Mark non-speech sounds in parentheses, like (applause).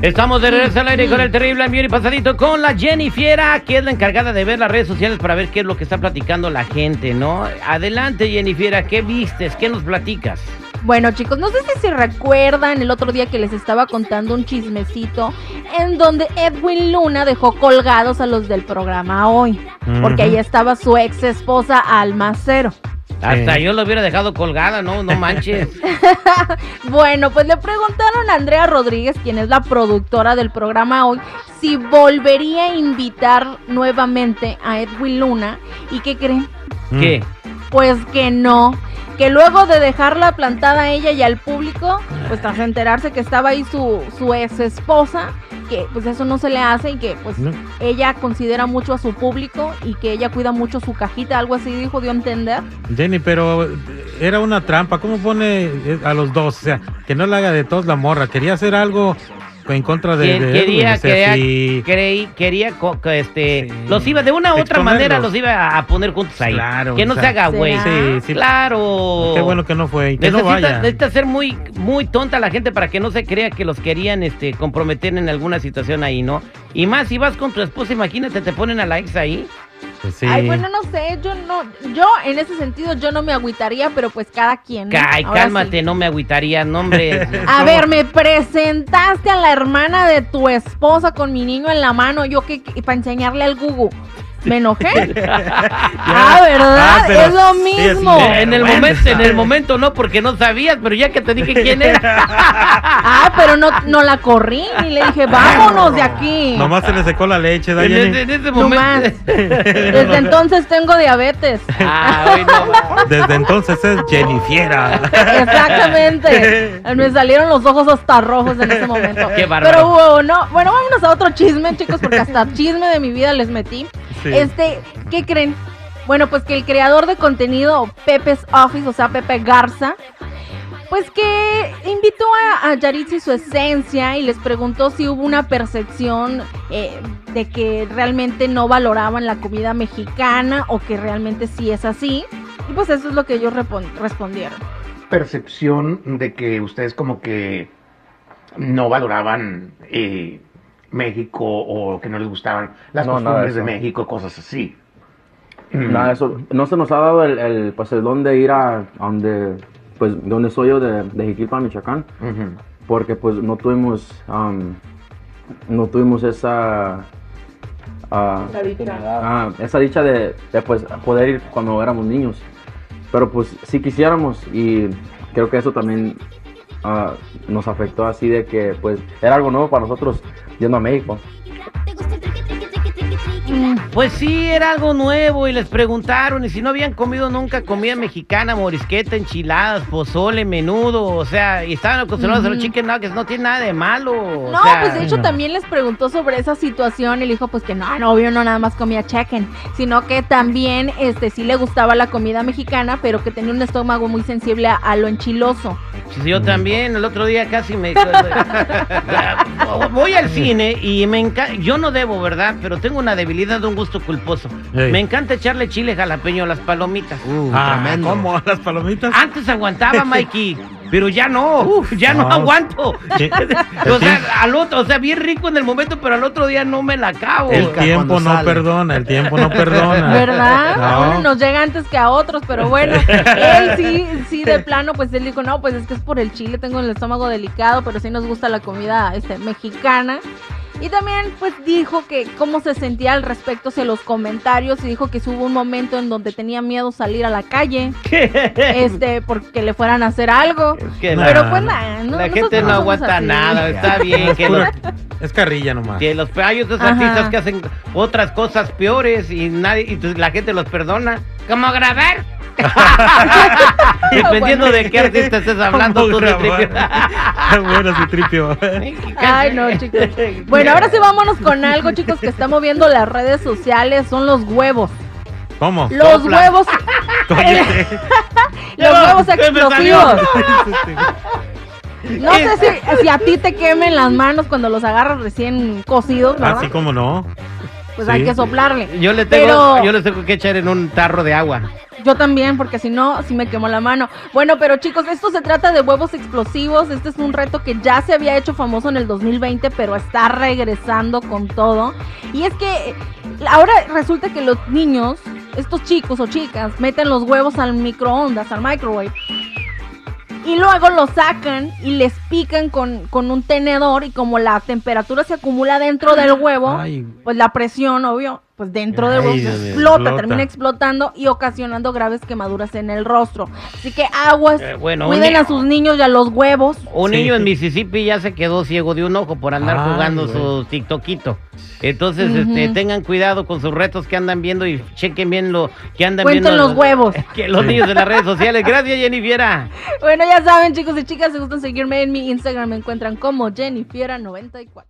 Estamos de regreso al aire con el terrible envío y pasadito con la Jenny Fiera, que es la encargada de ver las redes sociales para ver qué es lo que está platicando la gente, ¿no? Adelante, Jenny Fiera, ¿qué vistes? ¿Qué nos platicas? Bueno chicos, no sé si se recuerdan el otro día que les estaba contando un chismecito en donde Edwin Luna dejó colgados a los del programa hoy, porque ahí estaba su ex esposa Almacero. Hasta yo lo hubiera dejado colgada, no, no manches. (laughs) bueno, pues le preguntaron a Andrea Rodríguez, quien es la productora del programa hoy, si volvería a invitar nuevamente a Edwin Luna. ¿Y qué creen? ¿Qué? Pues que no. Que luego de dejarla plantada a ella y al público, pues tras enterarse que estaba ahí su, su ex esposa, que pues eso no se le hace y que pues No. ella considera mucho a su público y que ella cuida mucho su cajita, algo así dijo, dio a entender. Jenny, pero era una trampa. ¿Cómo pone eh, a los dos? O sea, que no le haga de todos la morra. Quería hacer algo en contra de, Quien de quería, Edwin, o sea, quería, sí. creí- quería co- este, Sí. los iba de una u otra Exponerlos. manera, los iba a poner juntos ahí. Claro, que no se haga güey. Sí, sí. Claro. Qué bueno que no fue. Y que no vaya. necesita ser muy, muy tonta la gente para que no se crea que los querían este, comprometer en alguna situación ahí, ¿no? Y más si vas con tu esposa, imagínate, te ponen a la ex ahí. Sí. Ay, bueno, no sé, yo no, yo en ese sentido yo no me agüitaría, pero pues cada quien. ¿no? Ay, Ahora cálmate, sí. no me agüitaría, no, hombre. (laughs) A ver, me presentaste a la hermana de tu esposa con mi niño en la mano, yo que, para enseñarle al Gugu. Me enojé. (laughs) ah, ¿verdad? Ah, pero- es lo sí, mismo. en el momento, en el momento no, porque no sabías, pero ya que te dije quién era. (laughs) Ah, pero no, no la corrí y le dije, (laughs) vámonos de aquí. Nomás se le secó la leche, ¿da, en, en ese No más. momento. Desde entonces tengo diabetes. Ah, no. Desde entonces es Jennifiera. Exactamente. Me salieron los ojos hasta rojos en ese momento. Qué bárbaro. Pero bueno, bueno, vámonos a otro chisme, chicos, porque hasta chisme de mi vida les metí. Sí. Este, ¿qué creen? Bueno, pues que el creador de contenido Pepe's Office, o sea, Pepe Garza, pues que invitó a, a Yaritza y su esencia y les preguntó si hubo una percepción eh, de que realmente no valoraban la comida mexicana o que realmente sí es así. Y pues eso es lo que ellos respondieron. percepción de que ustedes como que no valoraban eh, México o que no les gustaban las No, de costumbres de eso. México, cosas así. Nada, eso, no se nos ha dado el, el, pues, el don de ir a, a donde, pues, donde soy yo, de, de Jiquilpan, Michoacán, porque pues no tuvimos, am, no tuvimos esa, ah, ah, esa dicha de, de, pues, poder ir cuando éramos niños. Pero pues sí quisiéramos y creo que eso también ah, nos afectó así de que pues era algo nuevo para nosotros yendo a México. Pues sí, era algo nuevo y les preguntaron y si no habían comido nunca comida mexicana, morisqueta, enchiladas, pozole, menudo, o sea, y estaban acostumbrados a los chicken nuggets, no tiene nada de malo. o No, sea, pues de hecho no. también les preguntó sobre esa situación y le dijo pues que no, no, obvio no nada más comía chicken, sino que también este sí le gustaba la comida mexicana, pero que tenía un estómago muy sensible a, a lo enchiloso. pues yo también, el otro día casi me... (laughs) Voy al cine y me encanta, yo no debo, ¿verdad? Pero tengo una debilidad facilidad de un gusto culposo. Ey. Me encanta echarle chile jalapeño a las palomitas. Uh, Ah, tremendo. ¿Cómo? ¿Las palomitas? Antes aguantaba, (laughs) Mikey, pero ya no, ya no, no. aguanto. Sí. (laughs) o sea, al otro, o sea, bien rico en el momento, pero al otro día no me la acabo. El tiempo no sale. perdona, el tiempo no perdona. (laughs) ¿Verdad? No. A uno nos llega antes que a otros, pero bueno, él sí, sí, de plano, pues él dijo, no, pues es que es por el chile, tengo el estómago delicado, pero sí nos gusta la comida este, mexicana. Y también, pues dijo que cómo se sentía al respecto hacia los comentarios y dijo que hubo un momento en donde tenía miedo salir a la calle, (laughs) este, porque le fueran a hacer algo. Es que Nah, Pero pues no. nada, no, la gente no aguanta así. nada, está bien Es, que los, es carrilla nomás. que los hay otros Ajá. artistas que hacen otras cosas peores y nadie y pues la gente los perdona. ¿Cómo grabar? (laughs) Dependiendo de qué artista estés hablando ¿Cómo tú de grabar? (laughs) bueno, sí, tripio. Ay, no, chicos. Bueno, ahora sí vámonos con algo, chicos, que está moviendo las redes sociales, son los huevos. ¿Cómo? Los Sopla. huevos, (laughs) los huevos explosivos. No sé si, si a ti te quemen las manos cuando los agarras recién cocidos, ¿verdad? Así como no. Pues hay que soplarle. Yo le tengo, Pero- yo les tengo que echar en un tarro de agua. Yo también, porque si no, sí me quemó la mano. Bueno, pero chicos, esto se trata de huevos explosivos. Este es un reto que ya se había hecho famoso en el 2020, pero está regresando con todo. Y es que eh, ahora resulta que los niños, estos chicos o chicas, meten los huevos al microondas, al microwave. Y luego los sacan y les pican con, con un tenedor y como la temperatura se acumula dentro del huevo, Ay. pues la presión, obvio, pues dentro del mío. explota, Explota. termina explotando y ocasionando graves quemaduras en el rostro. Así que aguas, Eh, bueno, cuiden a sus niños y a los huevos. Un Sí. niño en Mississippi ya se quedó ciego de un ojo por andar Ay, jugando güey. su TikTokito. Entonces, este, tengan cuidado con sus retos que andan viendo y chequen bien lo que andan Cuenten viendo. los huevos. (laughs) Que los niños de las redes sociales. Gracias, Jennifer. Bueno, ya saben, chicos y chicas, si gustan seguirme en mi Instagram, me encuentran como Jennifiera94.